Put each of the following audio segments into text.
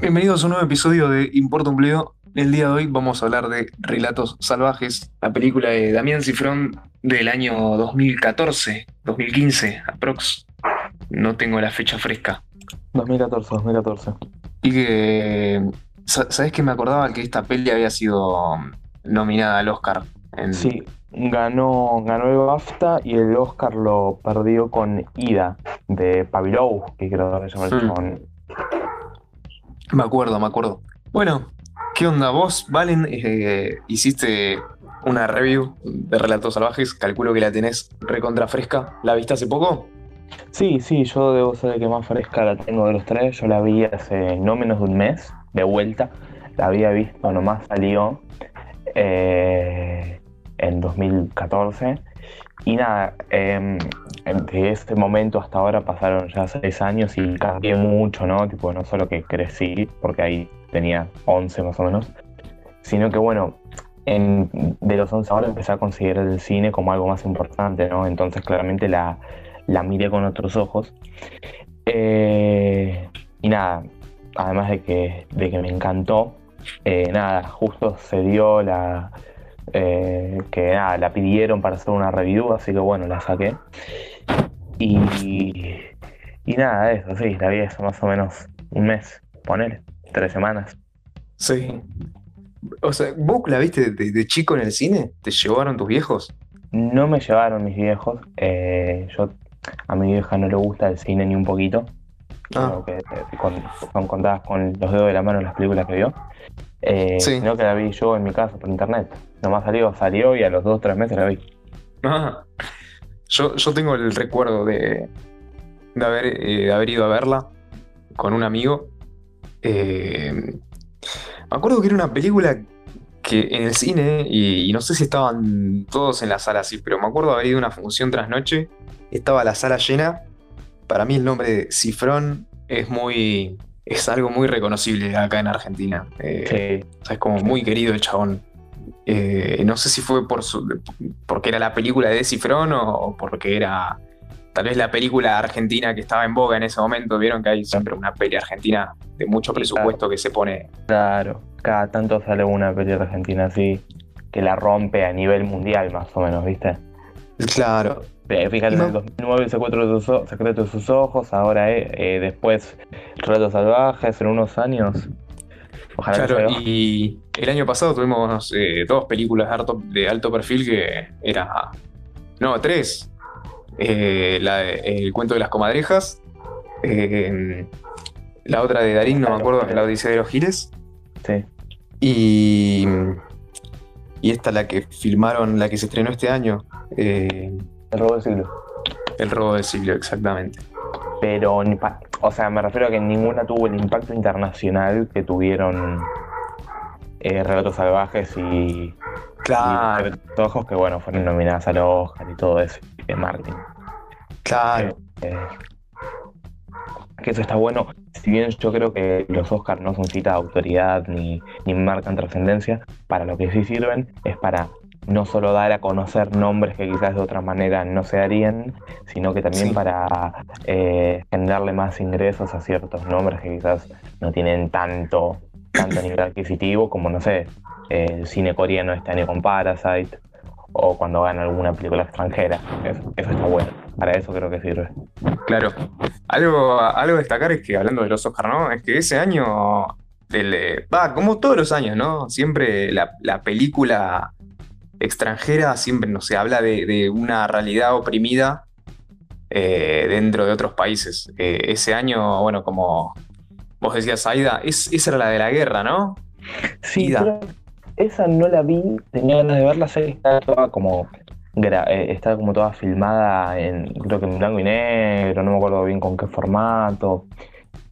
Bienvenidos a un nuevo episodio de Importa un Bledo. El día de hoy vamos a hablar de Relatos Salvajes, la película de Damián Cifrón del año 2014, 2015, aprox. No tengo la fecha fresca. 2014, 2014. Y que, sa- ¿sabes que me acordaba que esta peli había sido nominada al Oscar? En- Sí, ganó, ganó el BAFTA y el Oscar lo perdió con Ida de Pavilou, que creo que se llama el Mm. chabón. Me acuerdo, me acuerdo. Bueno, ¿qué onda vos, Valen? Eh, hiciste una review de Relatos Salvajes, calculo que la tenés recontra fresca. ¿La viste hace poco? Sí, sí, yo debo ser el que más fresca la tengo de los tres. Yo la vi hace no menos de un mes, de vuelta. La había visto, nomás salió eh, en 2014. Y nada, eh, de ese momento hasta ahora pasaron ya seis años y cambié mucho, ¿no? Tipo, no solo que crecí, porque ahí tenía 11 más o menos, sino que bueno, en- de los 11 ahora empecé a considerar el cine como algo más importante, ¿no? Entonces claramente la, la miré con otros ojos. Eh, y nada, además de que, de que me encantó, eh, nada, justo se dio la... eh, que nada, la pidieron para hacer una review, así que bueno, la saqué. Y, y nada, eso sí, la vi hace más o menos un mes, ponele, tres semanas. Sí. O sea, ¿vos la viste de, de chico en el cine? ¿Te llevaron tus viejos? No me llevaron mis viejos, eh, yo a mi vieja no le gusta el cine ni un poquito. Ah. Que eh, con- son contadas con los dedos de la mano las películas que vio. Eh, Sí. Sino que la vi yo en mi casa por internet. Nomás salió, salió y a los dos o tres meses la vi. Ah. Yo, yo tengo el recuerdo de, de, haber, eh, de haber ido a verla con un amigo. Eh, me acuerdo que era una película que en el cine, y, y no sé si estaban todos en la sala así, pero me acuerdo haber ido a una función tras noche. Estaba la sala llena. Para mí el nombre de Cifrón es muy. es algo muy reconocible acá en Argentina. Eh, Sí, o sea, es como muy querido el chabón. Eh, no sé si fue por su, porque era la película de Cifrón o, o porque era tal vez la película argentina que estaba en boga en ese momento. Vieron que hay siempre una peli argentina de mucho presupuesto que se pone. claro. Cada tanto sale una peli argentina así que la rompe a nivel mundial más o menos, ¿viste? Claro. Eh, Fíjate, en no- el 2009 el secreto de sus, secreto de sus ojos, ahora eh, eh, después Relatos Salvajes, en unos años. Ojalá que Claro, y el año pasado tuvimos eh, dos películas de alto, de alto perfil que era. No, tres. Eh, la de- El cuento de las comadrejas. eh, la otra de Darín, no me acuerdo, La Odisea de los Giles. Sí. Y. Y esta, la que filmaron, la que se estrenó este año. eh, El robo del siglo. el robo del siglo, exactamente. Pero, o sea, me refiero a que ninguna tuvo el impacto internacional que tuvieron eh, Relatos Salvajes y, y Claro, Ojos, que bueno, fueron nominadas al Oscar y todo eso, de marketing. claro. Eh, que eso está bueno. Si bien yo creo que los Oscars no son cita de autoridad ni, ni marcan trascendencia, para lo que sí sirven es para no solo dar a conocer nombres que quizás de otra manera no se harían, sino que también Sí. para eh, generarle más ingresos a ciertos nombres que quizás no tienen tanto, tanto nivel adquisitivo como, no sé, eh, el cine coreano este año con Parasite o cuando gana alguna película extranjera. Eso, eso está bueno. Para eso creo que sirve. Claro. Algo, algo a destacar es que hablando de los Oscar, ¿no? Es que ese año, del, eh, va, como todos los años, ¿no? Siempre la, la película extranjera siempre, no se habla de, de una realidad oprimida eh, dentro de otros países. Eh, ese año, bueno, como vos decías, Aida, es, esa era la de la guerra, ¿no? Sí, Ida. pero esa no la vi, tenía ganas de verla, sé está toda como eh, está como toda filmada en, creo que en blanco y negro, no me acuerdo bien con qué formato.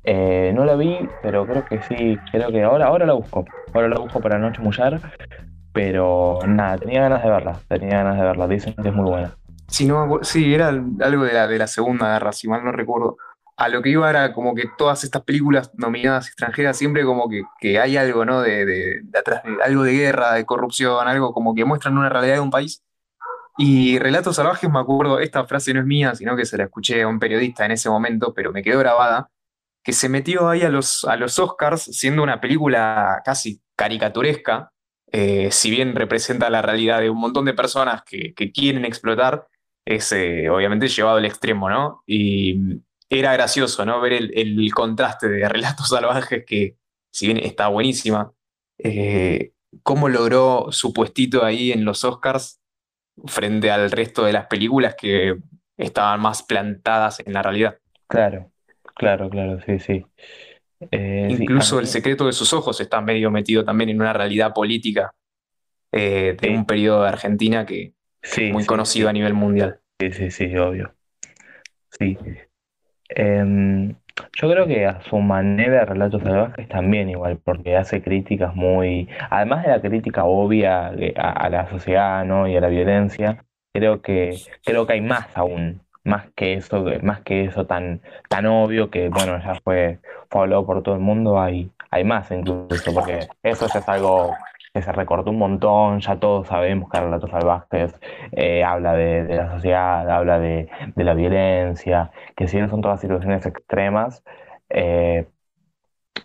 Eh, no la vi, pero creo que sí, creo que ahora, ahora la busco, ahora la busco para no chamullar, pero nada, tenía ganas de verla, tenía ganas de verla, dicen que es muy buena. Sí, no, sí, era algo de la, de la Segunda Guerra, si mal no recuerdo. A lo que iba era como que todas estas películas nominadas extranjeras siempre como que, que hay algo, ¿no? De, de, de atrás, de, algo de guerra, de corrupción, algo como que muestran una realidad de un país. Y Relatos Salvajes, me acuerdo, esta frase no es mía, sino que se la escuché a un periodista en ese momento, pero me quedó grabada, que se metió ahí a los, a los Oscars siendo una película casi caricaturesca, eh, si bien representa la realidad de un montón de personas que, que quieren explotar, es eh, obviamente llevado al extremo, ¿no? Y era gracioso, ¿no? Ver el, el contraste de Relatos Salvajes, que si bien está buenísima, eh, cómo logró su puestito ahí en los Oscars frente al resto de las películas que estaban más plantadas en la realidad. Claro, claro, claro, sí, sí. Eh, sí, Incluso El mí- secreto de sus ojos está medio metido también en una realidad política eh, de sí, un periodo de Argentina que, es muy conocido a nivel mundial. sí, sí, sí, obvio. Sí. Em, yo creo que a su manera Relatos Salvajes también igual, porque hace críticas muy, además de la crítica obvia a, la sociedad, ¿no? y a la violencia, creo que creo que hay más aún, más que eso, más que eso tan tan obvio que bueno ya fue fue hablado por todo el mundo, hay hay más incluso, porque eso ya es algo que se recortó un montón, ya todos sabemos que Relatos Salvajes eh, habla de, de la sociedad, habla de, de la violencia que si bien son todas situaciones extremas, eh,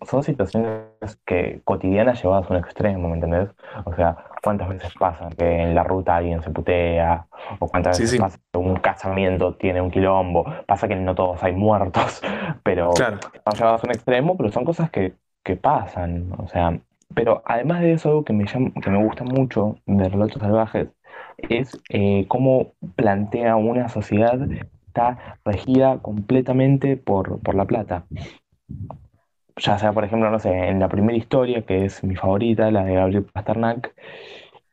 son situaciones que cotidianas llevadas a un extremo, ¿me entendés? O sea, ¿cuántas veces pasa que en la ruta alguien se putea? ¿O cuántas Sí, veces sí, pasa que un casamiento tiene un quilombo? Pasa que no todos hay muertos, pero claro. están llevadas a un extremo, pero son cosas que, que pasan, o sea, pero además de eso, algo que me llama- que me gusta mucho de Relatos Salvajes es eh, cómo plantea una sociedad que está regida completamente por, por la plata. Ya sea, por ejemplo, no sé, en la primera historia, que es mi favorita, la de Gabriel Pasternak,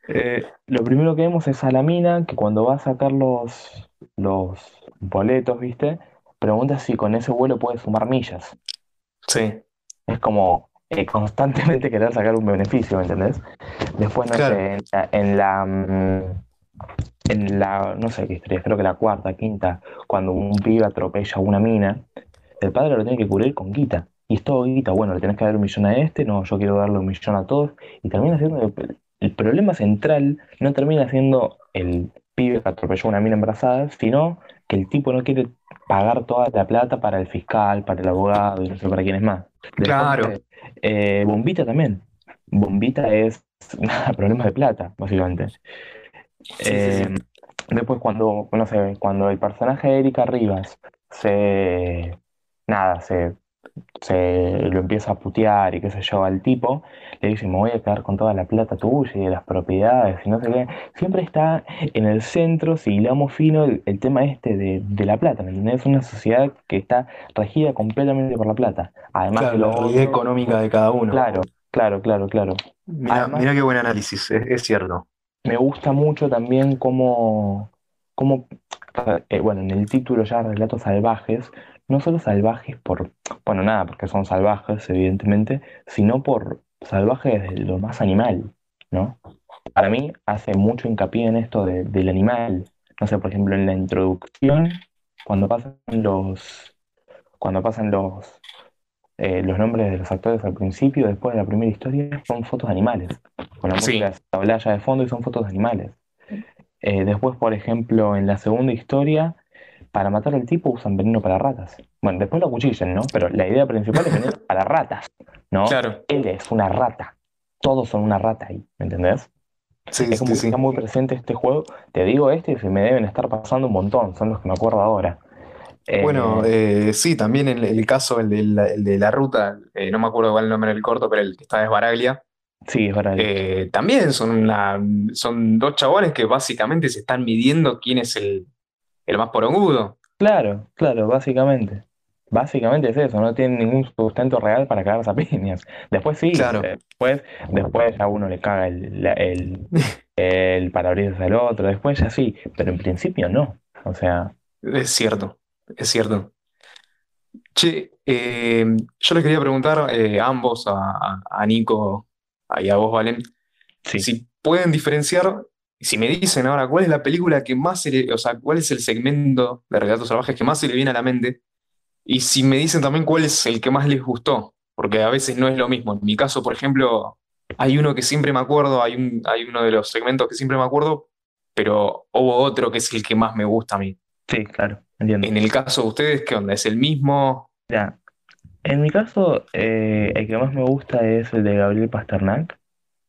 eh, lo primero que vemos es a la mina que cuando va a sacar los, los boletos, ¿viste? Pregunta si con ese vuelo puede sumar millas. Sí, Es como eh, constantemente querer sacar un beneficio, ¿me entendés? Después, no claro. sé, en la, en la, mm, en la, no sé qué historia, creo que la cuarta, quinta, cuando un pibe atropella a una mina, el padre lo tiene que cubrir con guita. Y es todo guita, bueno, le tenés que dar un millón a este, no, yo quiero darle un millón a todos. Y termina siendo, el, el problema central no termina siendo el pibe que atropelló a una mina embarazada, sino que el tipo no quiere pagar toda la plata para el fiscal, para el abogado y no sé para quién es más. Después, Claro, eh, eh, Bombita también. Bombita es nada, problemas de plata, básicamente. sí, sí, sí. Eh, después cuando, no sé, cuando el personaje de Erika Rivas se, nada, se, se lo empieza a putear y qué sé yo al tipo, le dice, me voy a quedar con toda la plata tuya y de las propiedades y no sé qué. Siempre está en el centro, si hilamos fino, el, el tema este de, de la plata, ¿me entendés? Es una sociedad que está regida completamente por la plata. Además Claro, de la lo realidad otro, económica de cada uno. claro, claro, claro, claro. Mira, qué buen análisis, es, es cierto. me gusta mucho también cómo, cómo, eh, bueno, en el título ya Relatos Salvajes, no solo salvajes por, bueno, nada, porque son salvajes, evidentemente, sino por salvajes de lo más animal, ¿no? Para mí hace mucho hincapié en esto de- del animal. No sé, por ejemplo, en la introducción, cuando pasan los, cuando pasan los, eh, los nombres de los actores al principio, después de la primera historia, son fotos de animales, con la música Sí, de fondo y son fotos de animales. Eh, después, por ejemplo, en la segunda historia, para matar al tipo usan veneno para ratas. Bueno, después lo acuchillan, ¿no? Pero la idea principal es veneno para ratas, ¿no? claro. Él es una rata. Todos son una rata ahí, ¿me entendés? Sí, Es como sí, que está muy presente este juego. Te digo este y se me deben estar pasando un montón, son los que me acuerdo ahora. Bueno, Eh, eh, sí, también el, el caso, el de la, el de la ruta, eh, no me acuerdo cuál el nombre del corto, pero el que está de Baraglia, sí, es eh, también son, una, son dos chabones que básicamente se están midiendo quién es el, el más porongudo. Claro, claro, básicamente. Básicamente es eso, no tiene ningún sustento real para cagarse a piñas. Después sí, Claro, después, después a uno le caga el, el, el parabrisas al otro, después ya sí, pero en principio no. O sea, es cierto, es cierto. Che, eh, yo les quería preguntar eh, a ambos, a Nico y a vos, Valen, sí. si pueden diferenciar, si me dicen ahora cuál es la película que más se le, o sea, cuál es el segmento de Relatos Salvajes que más se le viene a la mente Y si me dicen también cuál es el que más les gustó, porque a veces no es lo mismo. En mi caso, por ejemplo, hay uno que siempre me acuerdo, hay, un, hay uno de los segmentos que siempre me acuerdo, pero hubo otro que es el que más me gusta a mí. Sí, claro, entiendo. En el caso de ustedes, ¿qué onda? ¿Es el mismo? Ya. En mi caso, eh, el que más me gusta es el de Gabriel Pasternak,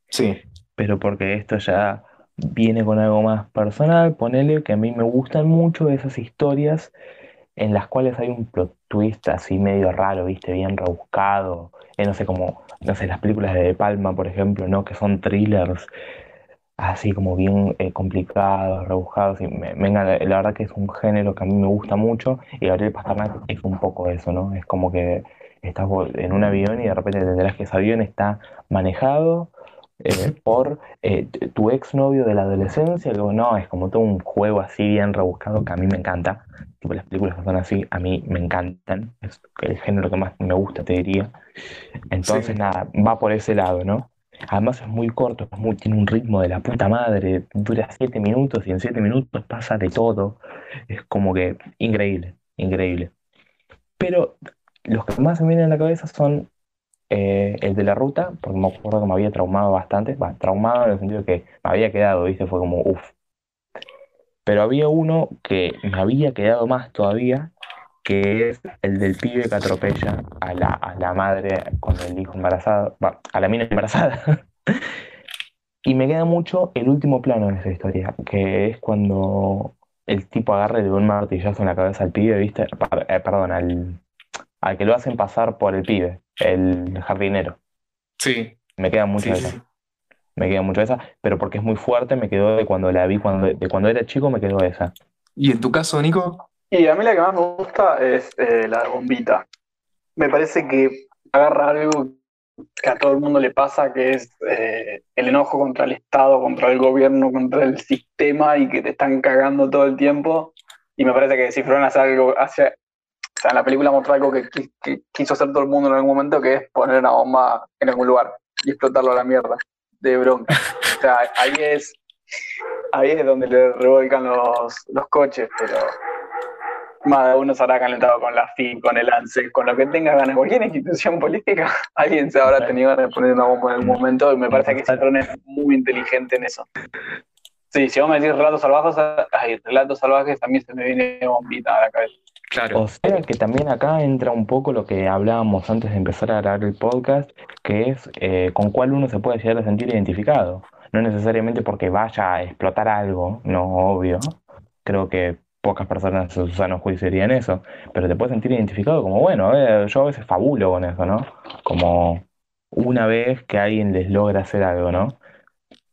Sí, pero porque esto ya viene con algo más personal, ponele que a mí me gustan mucho esas historias en las cuales hay un plot twist así medio raro, ¿viste? Bien rebuscado, eh, no sé, como, no sé, las películas de De Palma, por ejemplo, ¿no? Que son thrillers así como bien eh, complicados, rebuscados, y me, la, verdad que es un género que a mí me gusta mucho, y Gabriel Pasternak es un poco eso, ¿no? Es como que estás en un avión y de repente te enterás que ese avión está manejado eh, por eh, tu exnovio de la adolescencia, que no, es como todo un juego así bien rebuscado que a mí me encanta. Tipo, las películas que son así, a mí me encantan. Es el género que más me gusta, te diría. Entonces, sí. nada, va por ese lado, ¿no? Además es muy corto, es muy, tiene un ritmo de la puta madre, dura siete minutos y en siete minutos pasa de todo. Es como que increíble, increíble. Pero los que más se me vienen a la cabeza son eh, el de la ruta, porque me acuerdo que me había traumado bastante, va, traumado en el sentido que me había quedado, ¿viste? Fue como, uff. Pero había uno que me había quedado más todavía, que es el del pibe que atropella a la, a la madre con el hijo embarazado, va, a la mina embarazada. Y me queda mucho el último plano de esa historia, que es cuando el tipo agarra y le da un martillazo en la cabeza al pibe, ¿viste? Eh, perdón, al, al que lo hacen pasar por el pibe, el jardinero. Sí, Me queda mucho sí, de sí. esa, me queda mucho de esa, pero porque es muy fuerte, me quedó de cuando la vi, cuando, de cuando era chico, me quedó esa. ¿Y en tu caso, Nico? Y a mí la que más me gusta es eh, la bombita. Me parece que agarra algo que a todo el mundo le pasa, que es eh, el enojo contra el Estado, contra el gobierno, contra el sistema y que te están cagando todo el tiempo. Y me parece que si fueron a hacer algo, hacia, o sea, en la película muestra algo que, qui- que quiso hacer todo el mundo en algún momento, que es poner una bomba en algún lugar y explotarlo a la mierda, de bronca. O sea, ahí es, ahí es donde le revuelcan los, los coches, pero más de uno se habrá calentado con la FIN, con el ANSES, con lo que tenga ganas. Cualquier institución política, alguien se habrá tenido ganas de poner una bomba en algún momento y me parece que Citroën es muy inteligente en eso. Sí, si vos me decís relatos salvajes, ay, relatos salvajes también se me viene bombita a la cabeza. Claro. O sea que también acá entra un poco lo que hablábamos antes de empezar a grabar el podcast, que es eh, con cuál uno se puede llegar a sentir identificado. No necesariamente porque vaya a explotar algo, no, obvio. Creo que pocas personas en su sano juicio dirían eso, pero te puedes sentir identificado como, bueno, eh, yo a veces fabulo con eso, ¿no? Como una vez que alguien les logra hacer algo, ¿no?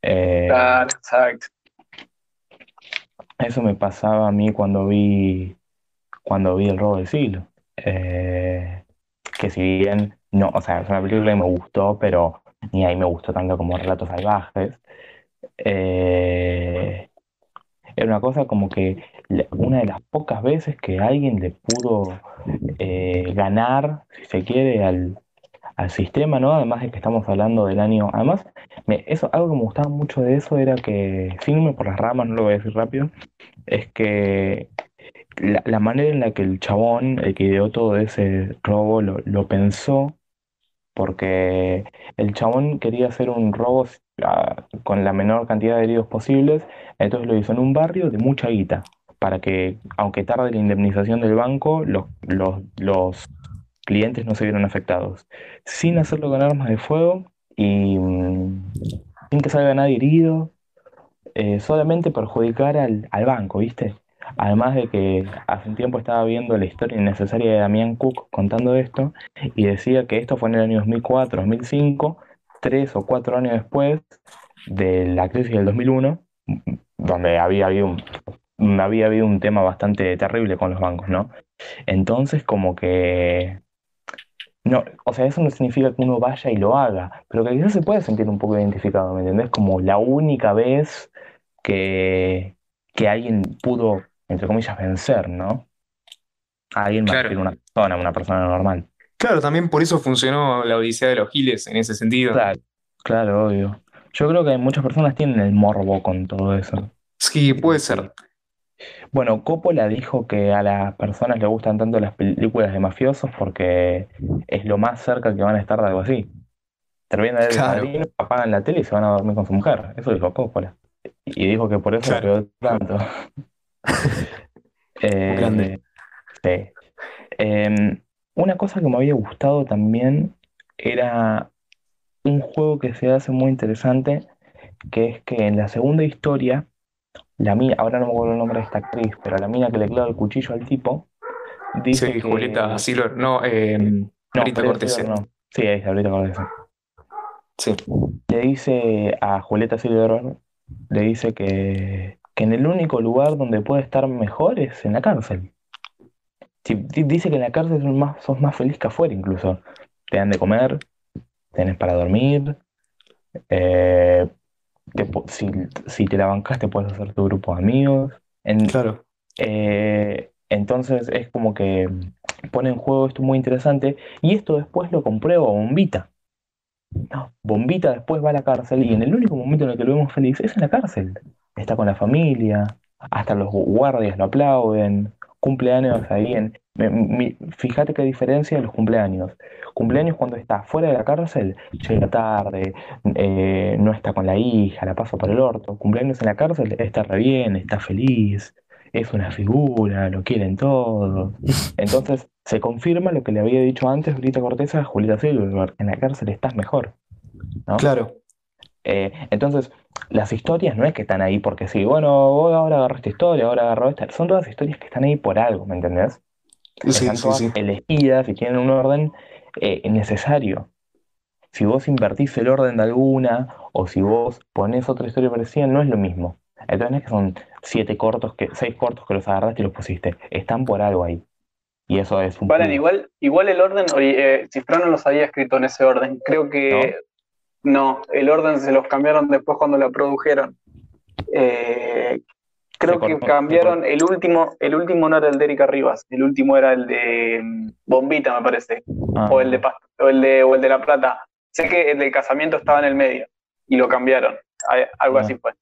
Eh, Claro, exacto. eso me pasaba a mí cuando vi, cuando vi El robo del siglo. Eh, que si bien no, o sea, es una película que me gustó, pero ni ahí me gustó tanto como Relatos Salvajes. Eh, era una cosa como que una de las pocas veces que alguien le pudo eh, ganar, si se quiere, al, al sistema, ¿no? Además de que estamos hablando del año. Además, eso, algo que me gustaba mucho de eso era que, sin irme por las ramas, no lo voy a decir rápido, es que la, manera en la que el chabón, el que ideó todo ese robo, lo, lo pensó, porque el chabón quería hacer un robo ah, con la menor cantidad de heridos posibles, entonces lo hizo en un barrio de mucha guita, para que, aunque tarde la indemnización del banco, los, los, los clientes no se vieron afectados, sin hacerlo con armas de fuego y mm, sin que salga nadie herido, eh, solamente perjudicar al, al banco, ¿viste? Además de que hace un tiempo estaba viendo la historia innecesaria de Damián Cook contando esto y decía que esto fue en el año 2004, 2005, tres o cuatro años después de la crisis del 2001, donde había habido un, había habido un tema bastante terrible con los bancos, ¿no? Entonces, como que no, o sea, eso no significa que uno vaya y lo haga, pero que quizás se puede sentir un poco identificado, ¿me entendés? Como la única vez que, que alguien pudo, entre comillas, vencer, ¿no? A alguien más Claro. que una persona, una persona normal. Claro, también por eso funcionó la Odisea de los Giles en ese sentido. Claro, claro, obvio. Yo creo que muchas personas tienen el morbo con todo eso. Sí, puede ser. Bueno, Coppola dijo que a las personas le gustan tanto las películas de mafiosos porque es lo más cerca que van a estar de algo así. Terminan de ver el Claro, padrino, apagan la tele y se van a dormir con su mujer. Eso dijo Coppola. Y dijo que por eso la claro. pegó tanto. Grande. Eh, sí. Em, una cosa que me había gustado también era un juego que se hace muy interesante, que es que en la segunda historia, la mina, ahora no me acuerdo el nombre de esta actriz, pero la mina que le clava el cuchillo al tipo, dice Sí, Julieta. Silver. No, eh, No, Rita Julieta Cortese. Silver no. Sí, ahí está, ahorita Cortese. Sí, Le dice a Julieta Silver, le dice que, que en el único lugar donde puede estar mejor es en la cárcel. Si- dice que en la cárcel sos más, sos más feliz que afuera incluso. Te dan de comer, tenés para dormir, eh, te si, si te la bancas te puedes hacer tu grupo de amigos. En- claro. eh, entonces es como que pone en juego esto muy interesante y esto después lo comprueba Bombita. No, Bombita después va a la cárcel y en el único momento en el que lo vemos feliz es en la cárcel. Está con la familia, hasta los guardias lo aplauden, cumpleaños ahí en... mi- mi- fíjate qué diferencia de los cumpleaños. Cumpleaños cuando está fuera de la cárcel, llega tarde, eh, no está con la hija, la pasa por el orto. Cumpleaños en la cárcel, está re bien, está feliz, es una figura, lo quieren todos. Entonces se confirma lo que le había dicho antes Brita Cortés a Julieta Silverberg, en la cárcel estás mejor, ¿no? Claro. Eh, entonces, las historias no es que están ahí porque sí, bueno, vos ahora agarró esta historia, ahora agarró esta, son todas historias que están ahí por algo, ¿me entendés? Sí, Están sí, todas sí. elegidas y tienen un orden eh, necesario. Si vos invertís el orden de alguna o si vos ponés otra historia parecida, no es lo mismo. Entonces no es que son siete cortos, que, seis cortos que los agarraste y los pusiste. Están por algo ahí. Y eso es un Valen, igual, igual el orden, oye, eh, Cifrón no los había escrito en ese orden. Creo que no, el orden se los cambiaron después cuando la produjeron. Eh, creo que cambiaron el último, el último no era el de Erika Rivas, el último era el de mm, Bombita, me parece, Ah, o el de o el de, o el de La Plata. Sé que el del casamiento estaba en el medio y lo cambiaron. Algo Ah. así fue.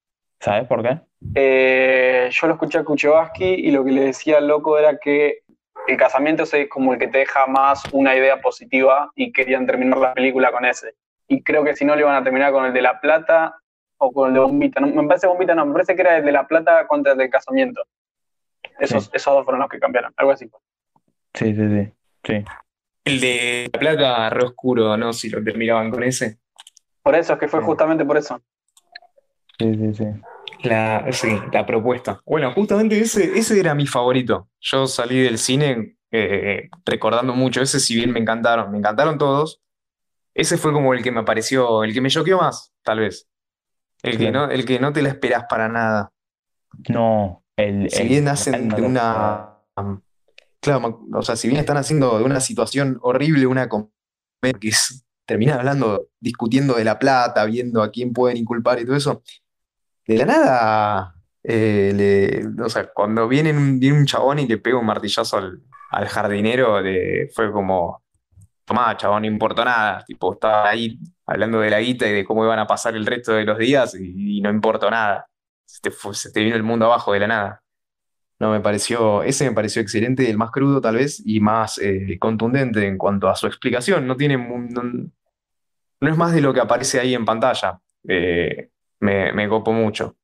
¿Sabes por qué? Eh, yo lo escuché a Kuchevaski y lo que le decía al loco era que el casamiento es como el que te deja más una idea positiva y querían terminar la película con ese. Y creo que si no le iban a terminar con el de La Plata o con el de Bombita. No, me parece Bombita, no, me parece que era el de La Plata contra el del casamiento. Esos, Sí. esos dos fueron los que cambiaron, algo así. fue. Sí, sí, sí. Sí. El de La Plata, re oscuro, ¿no? Si lo terminaban con ese. Por eso es que fue Sí. justamente por eso. Sí, sí, sí. La, sí, la propuesta. Bueno, justamente ese, ese era mi favorito. Yo salí del cine eh, recordando mucho ese, si bien me encantaron, me encantaron todos. Ese fue como el que me pareció, el que me choqueó más, tal vez. El que no, el que no te la esperás para nada. No, el, Si el bien hacen de una. Claro, o sea, si bien están haciendo de una situación horrible una comedia que es, terminan hablando, discutiendo de la plata, viendo a quién pueden inculpar y todo eso, de la nada, eh, le- o sea, cuando viene un, viene un chabón y le pega un martillazo al, al jardinero, de- fue como, tomá, chabón, no importa nada, tipo, estaba ahí hablando de la guita y de cómo iban a pasar el resto de los días y, no importó nada. Se te, vino el mundo abajo de la nada. No, me pareció, ese me pareció excelente, el más crudo tal vez, y más eh, contundente en cuanto a su explicación. No tiene, no, es más de lo que aparece ahí en pantalla. Eh, me, me copo mucho.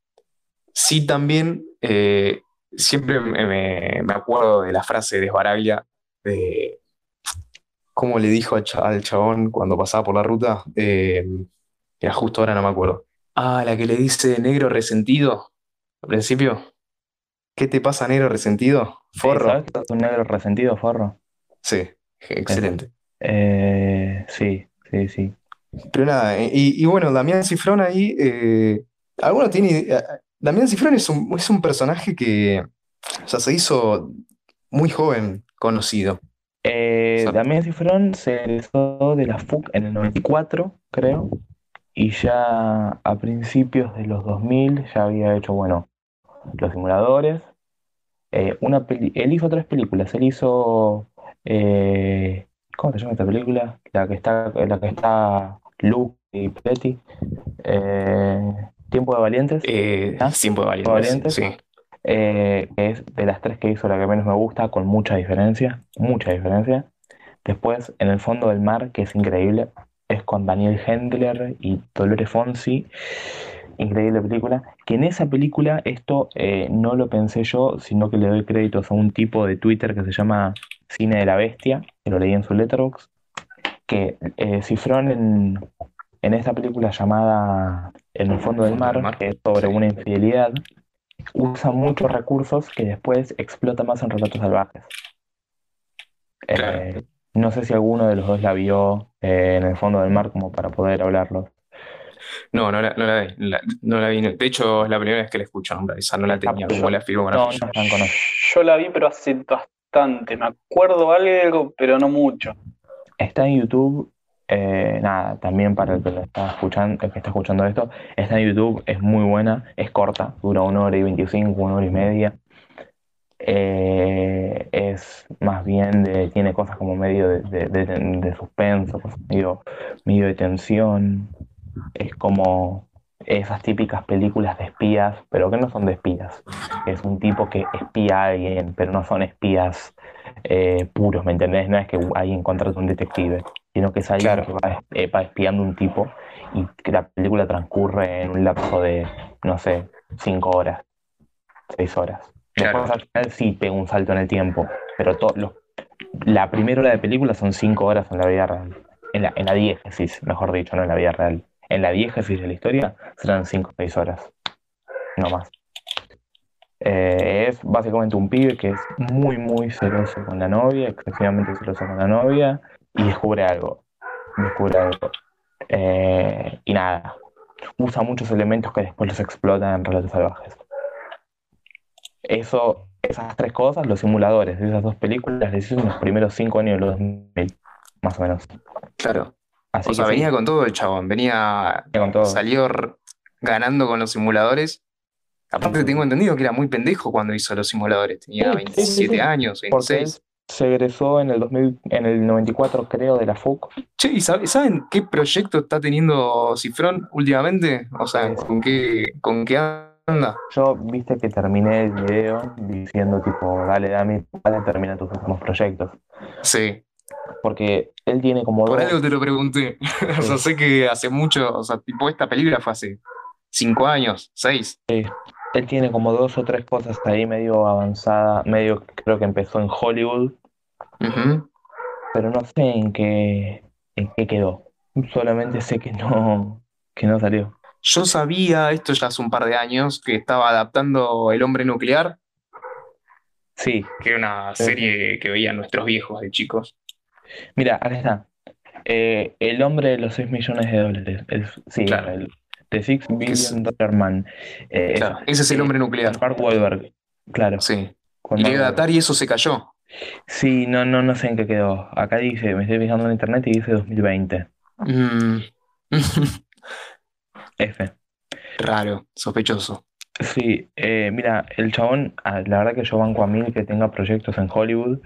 Sí, también eh, siempre me, me- me acuerdo de la frase de Sbaraglia, de cómo le dijo al, cha- al chabón cuando pasaba por la ruta. Eh, era justo ahora, no me acuerdo. Ah, la que le dice negro resentido al principio. ¿Qué te pasa, negro resentido? Sí, Forro. ¿sabes que es un negro resentido, forro? Sí, excelente. Eh, sí, sí, sí. Pero nada, y, y bueno, Damián Cifrón ahí, eh, alguno tiene, eh, Damián Cifrón es un, es un personaje que, o sea, se hizo muy joven conocido. Eh, Damián Cifrón se egresó de la FUC en el 94, creo, y ya a principios de los 2000 ya había hecho, bueno, Los Simuladores. eh, una peli- él hizo tres películas. Él hizo, eh, ¿cómo se llama esta película? La que está, la que está Luke y Petty. eh, Tiempo de Valientes. ¿Ah? Tiempo de Tiempo de Valientes, Valientes. sí. Eh, es de las tres que hizo la que menos me gusta, con mucha diferencia, mucha diferencia. Después, En el fondo del mar, que es increíble, es con Daniel Hendler y Dolores Fonsi. Increíble película. Que en esa película, esto eh, no lo pensé yo, sino que le doy créditos a un tipo de Twitter que se llama Cine de la Bestia, que lo leí en su letterbox, que eh, Cifrón en, en esta película llamada En el fondo del mar, que es sobre una infidelidad, usa muchos recursos que después explota más en Relatos Salvajes. Claro. Eh, no sé si alguno de los dos la vio eh, en el fondo del mar como para poder hablarlo. No, no la, no la vi. la- no la vi. De hecho, es la primera vez que la escucho nombrar. Esa no la tenía como la firmo con No, no están conocidos. Yo la vi, pero hace bastante. Me acuerdo algo, pero no mucho. Está en YouTube, eh, nada, también para el que está escuchando, el que está escuchando esto, está en YouTube, es muy buena, es corta, dura una hora y veinticinco, una hora y media. Eh, es más bien de, tiene cosas como medio de, de, de- suspenso, medio, medio de tensión. Es como esas típicas películas de espías, pero que no son de espías. Es un tipo que espía a alguien, pero no son espías eh, puros, ¿me entendés? No es que alguien contrata un detective, sino que es alguien Claro. que va, eh, va espiando un tipo y que la película transcurre en un lapso de, no sé, cinco horas, seis horas. Claro. Después al final sí pega un salto en el tiempo, pero to- lo- la primera hora de película son cinco horas en la vida real. En la, en la diégesis, mejor dicho, no en la vida real. En la diégesis de la historia serán cinco o seis horas, no más. Eh, es básicamente un pibe que es muy, muy celoso con la novia, excesivamente celoso con la novia, y descubre algo. Descubre algo. Eh, y nada, usa muchos elementos que después los explota en Relatos Salvajes. Eso, esas tres cosas, los simuladores de esas dos películas, les hizo en los primeros cinco años de los 2000, más o menos. Claro. Así O sea, sí, venía con todo el chabón. Venía. con todo. Salió ganando con los simuladores. Aparte, tengo entendido que era muy pendejo cuando hizo los simuladores. Tenía Sí, sí, sí, 27 sí. años, Porque él 26. se egresó en el 2000, en el 94, creo, de la FUC. Che, ¿y sabe- saben qué proyecto está teniendo Cifrón últimamente? O sea. ¿con qué, con qué anda? Yo, viste que terminé el video diciendo tipo, dale, dame, dale, termina tus últimos proyectos. Sí, Porque él tiene como por algo te lo pregunté. O sea, sé que hace mucho, o sea, tipo, esta película fue hace 5 años, 6. él tiene como dos o tres cosas ahí medio avanzada, medio creo que empezó en Hollywood, pero no sé en qué, en qué quedó. Solamente sé que no, que no salió. Yo sabía, esto ya hace un par de años, que estaba adaptando El Hombre Nuclear, Sí, que era una Sí. serie que veían nuestros viejos de chicos. Mira, acá está. Eh, el hombre de los 6 millones de dólares. El- sí, Claro. el The Six Billion Dollar Man. Eh, Claro, ese es El eh, Hombre Nuclear. con Mark Wahlberg. Claro. Sí. Y le iba a datar y eso se cayó. Sí, no, no, no sé en qué quedó. Acá dice, me estoy fijando en internet y dice 2020. Mm. F. Raro, sospechoso. Sí, eh, mira, el chabón, ah, la verdad que yo banco a mil que tenga proyectos en Hollywood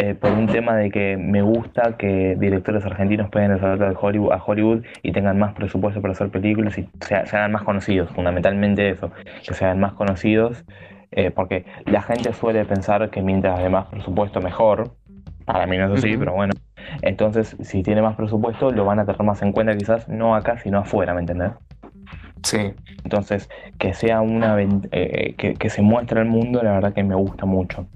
eh, por un tema de que me gusta que directores argentinos peguen el salto de Hollywood, a Hollywood y tengan más presupuesto para hacer películas y se, se hagan más conocidos, fundamentalmente eso, que se hagan más conocidos, eh, porque la gente suele pensar que mientras haya más presupuesto mejor, para mí no es así, pero bueno, entonces si tiene más presupuesto lo van a tener más en cuenta quizás no acá sino afuera, ¿me entendés? Sí. Entonces, que sea una eh, que, que se muestre al mundo, la verdad que me gusta mucho.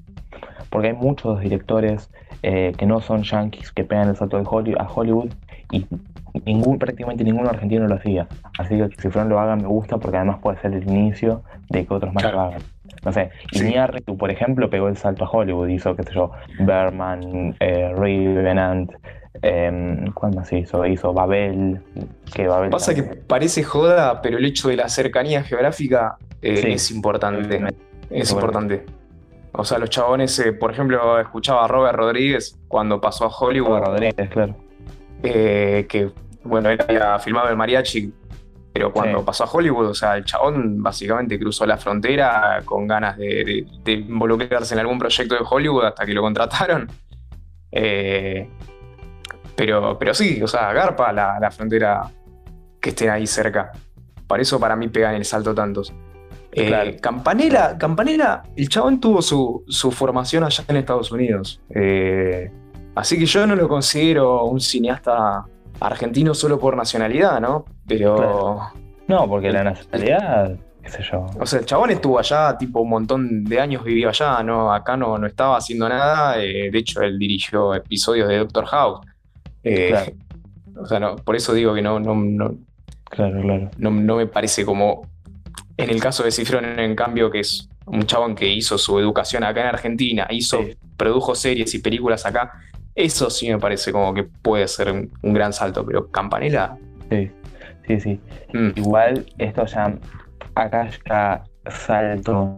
Porque hay muchos directores eh, que no son yankees que pegan el salto de Holly- a Hollywood y ningún, prácticamente ninguno argentino lo hacía. Así que si Fran lo haga me gusta porque además puede ser el inicio de que otros más Claro. lo hagan. No sé, Sí. Iñárritu, por ejemplo, pegó el salto a Hollywood, hizo, qué sé yo, Berman, eh, Revenant, eh, ¿cuál más hizo? Hizo Babel, que Babel Pasa que también- parece joda, pero el hecho de la cercanía geográfica eh, Sí. es importante. Es importante. O sea, los chabones, eh, por ejemplo, escuchaba a Robert Rodríguez cuando pasó a Hollywood, Rodríguez, claro. eh, que, bueno, él había filmado el mariachi, pero cuando Sí. pasó a Hollywood, o sea, el chabón básicamente cruzó la frontera con ganas de, de- de involucrarse en algún proyecto de Hollywood hasta que lo contrataron. Eh, pero, pero sí, o sea, garpa la, la frontera que estén ahí cerca. Por eso para mí pegan el salto tantos. Eh, Claro. Campanella, Campanella, el chabón tuvo su, su formación allá en Estados Unidos. Eh, así que yo no lo considero un cineasta argentino solo por nacionalidad, ¿no? Pero, Claro. No, porque la nacionalidad, qué sé yo. o sea, el chabón estuvo allá, tipo un montón de años vivió allá, ¿no? Acá no, no estaba haciendo nada. eh, de hecho, él dirigió episodios de Doctor House. Eh, Claro. O sea, no, por eso digo que no, no, no, Claro, claro. no, no me parece como. En el caso de Cifrón, en cambio, que es un chabón que hizo su educación acá en Argentina, hizo, Sí. produjo series y películas acá, eso sí me parece como que puede ser un, un gran salto, pero Campanella. Sí, sí, sí. mm, Igual esto ya, acá ya salto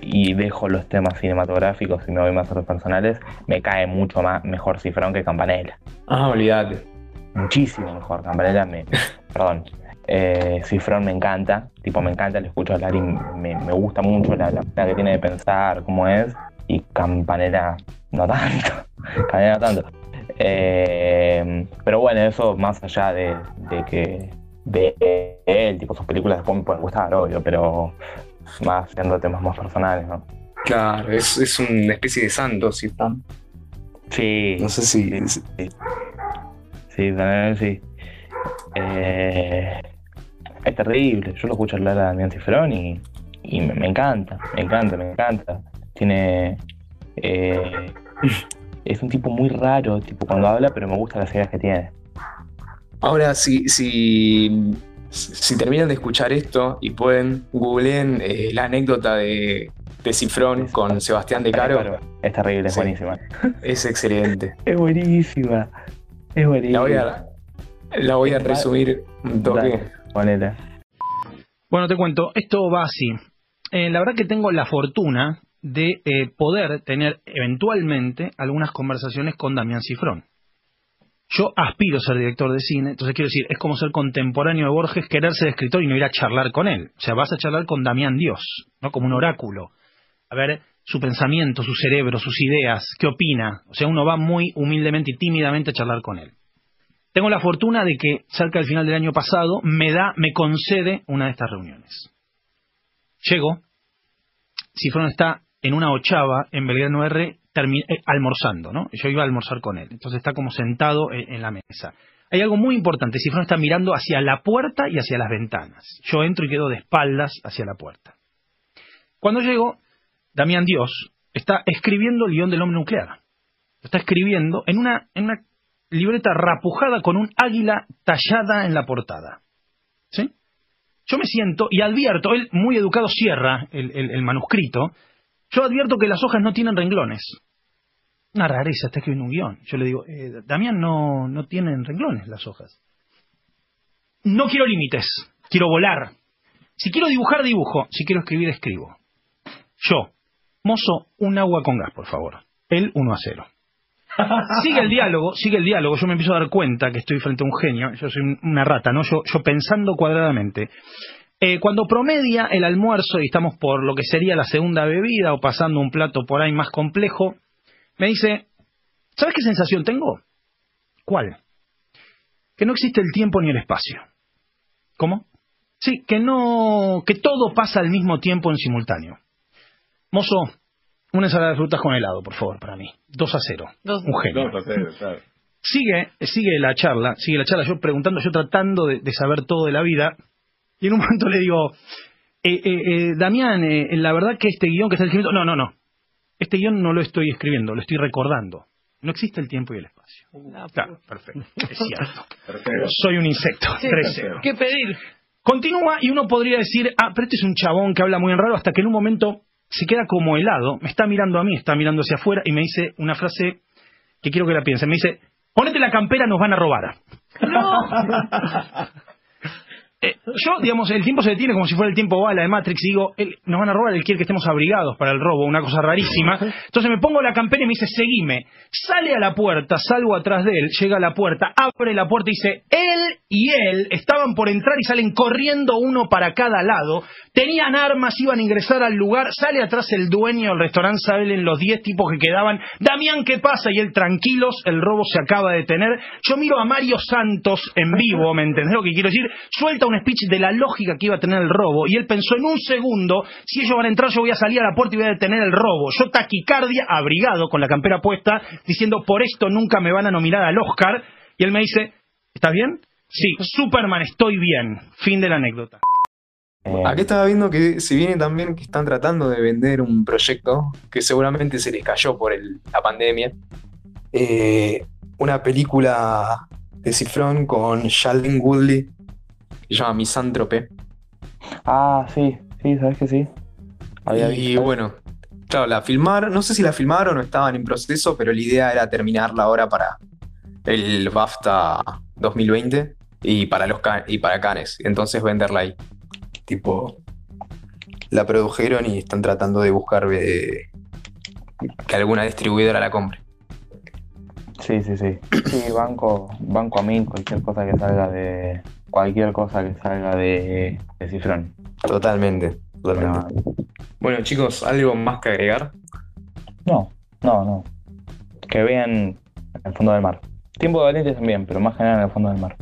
y dejo los temas cinematográficos y me voy más a los personales, me cae mucho más mejor Cifrón que Campanella. Ah, olvídate. Muchísimo mejor. Campanella me. Perdón. Eh, Cifrón me encanta, tipo me encanta, le escucho hablar y me, me gusta mucho la, manera que tiene de pensar, cómo es, y Campanella no tanto, Campanella no tanto. Eh, pero bueno, eso más allá de, de que de él, tipo sus películas después me pueden gustar, obvio, pero más siendo temas más personales, ¿no? Claro, es, es una especie de santo, Cifrón. Sí, No sé si. Sí, sí, también sí. Eh, es terrible. Yo lo escucho hablar a Damián Cifrón y, y me, me encanta, me encanta, me encanta. Tiene. eh, es un tipo muy raro, tipo cuando habla, pero me gustan las ideas que tiene. Ahora, si, si, si terminan de escuchar esto y pueden, googleen eh, la anécdota de, de Cifrón con Sebastián De Caro, Es terrible, es Sí. buenísima. es excelente. Es buenísima. Es buenísima. La voy a, la voy a resumir un toque. Dale, Bueno, te cuento, esto va así. Eh, la verdad que tengo la fortuna de eh, poder tener eventualmente algunas conversaciones con Damián Cifrón. Yo aspiro a ser director de cine, entonces quiero decir, es como ser contemporáneo de Borges, querer ser escritor y no ir a charlar con él. O sea, vas a charlar con Damián Dios, ¿no? Como un oráculo. A ver su pensamiento, su cerebro, sus ideas, qué opina. O sea, uno va muy humildemente y tímidamente a charlar con él. Tengo la fortuna de que cerca del final del año pasado me da, me concede una de estas reuniones. Llego, Cifrón está en una ochava en Belgrano R eh, almorzando, ¿no? Yo iba a almorzar con él, entonces está como sentado en, en la mesa. Hay algo muy importante, Cifrón está mirando hacia la puerta y hacia las ventanas. Yo entro y quedo de espaldas hacia la puerta. Cuando llego, Damián Dios está escribiendo el guion del hombre nuclear. Está escribiendo en una libreta rapujada con un águila tallada en la portada. ¿Sí? Yo me siento y advierto, él muy educado cierra el, el- manuscrito, yo advierto que las hojas no tienen renglones. Una rareza, está escribiendo un guion. Yo le digo, eh, Damián, no, no tienen renglones las hojas. No quiero límites, quiero volar. Si quiero dibujar, dibujo. Si quiero escribir, escribo. Yo, mozo, un agua con gas, por favor. Él, 1 a 0. Sigue el diálogo, sigue el diálogo. Yo me empiezo a dar cuenta que estoy frente a un genio. Yo soy un- una rata, ¿no? Yo, yo pensando cuadradamente. Eh, cuando promedia el almuerzo y estamos por lo que sería la segunda bebida o pasando un plato por ahí más complejo, me dice, ¿sabes qué sensación tengo? ¿Cuál? Que no existe el tiempo ni el espacio. ¿Cómo? Sí, que no, que todo pasa al mismo tiempo en simultáneo. Mozo, una ensalada de frutas con helado, por favor, para mí. 2 a 0. Un genio. Sigue, sigue la charla, sigue la charla, yo preguntando, yo tratando de, de saber todo de la vida, y en un momento le digo, eh, eh, eh, Damián, eh, la verdad que este guion que está escribiendo, no, no, no, este guion no lo estoy escribiendo, lo estoy recordando. No existe el tiempo y el espacio. Claro, perfecto, es cierto. Soy un insecto, 3-0. ¿Qué pedir? Continúa y uno podría decir, ah, pero este es un chabón que habla muy en raro, hasta que en un momento se queda como helado, me está mirando a mí, está mirando hacia afuera y me dice una frase que quiero que la piense. Me dice, ponete la campera, nos van a robar. Eh, yo, digamos, el tiempo se detiene como si fuera el tiempo bala de Matrix y digo, él- nos van a robar, él quiere que estemos abrigados para el robo, una cosa rarísima. Entonces me pongo la campera y me dice, seguime. Sale a la puerta, salgo atrás de él, llega a la puerta, abre la puerta y dice, él y él estaban por entrar y salen corriendo uno para cada lado. Tenían armas, iban a ingresar al lugar. Sale atrás el dueño del restaurante, salen los 10 tipos que quedaban. Damián, ¿qué pasa? Y él, tranquilos, el robo se acaba de tener. Yo miro a Mario Santos en vivo, ¿me entendés lo que quiero decir? Suelta un speech de la lógica que iba a tener el robo. Y él pensó en un segundo, si ellos van a entrar, yo voy a salir a la puerta y voy a detener el robo. Yo taquicardia, abrigado, con la campera puesta, diciendo, por esto nunca me van a nominar al Oscar. Y él me dice, ¿estás bien? Sí, Superman, estoy bien. Fin de la anécdota. Eh, Aquí estaba viendo que se viene también que están tratando de vender un proyecto que seguramente se les cayó por el- la pandemia. Eh, una película de Cifrón con Shailene Woodley que se llama Misántrope. Ah, sí, sí, sabes que sí. Había Y visto. bueno, claro, la filmaron, no sé si la filmaron o estaban en proceso, pero la idea era terminarla ahora para el BAFTA 2020 y para los y para Cannes, entonces venderla ahí. Tipo, la produjeron y están tratando de buscar eh, que alguna distribuidora la compre. Sí, sí, sí. Sí, banco, banco a mí cualquier cosa que salga de. Cualquier cosa que salga de, de Cifrón. Totalmente, totalmente. Bueno, chicos, ¿algo más que agregar? No, no, no. Que vean el fondo del mar. Tiempo de valientes también, pero más general en el fondo del mar.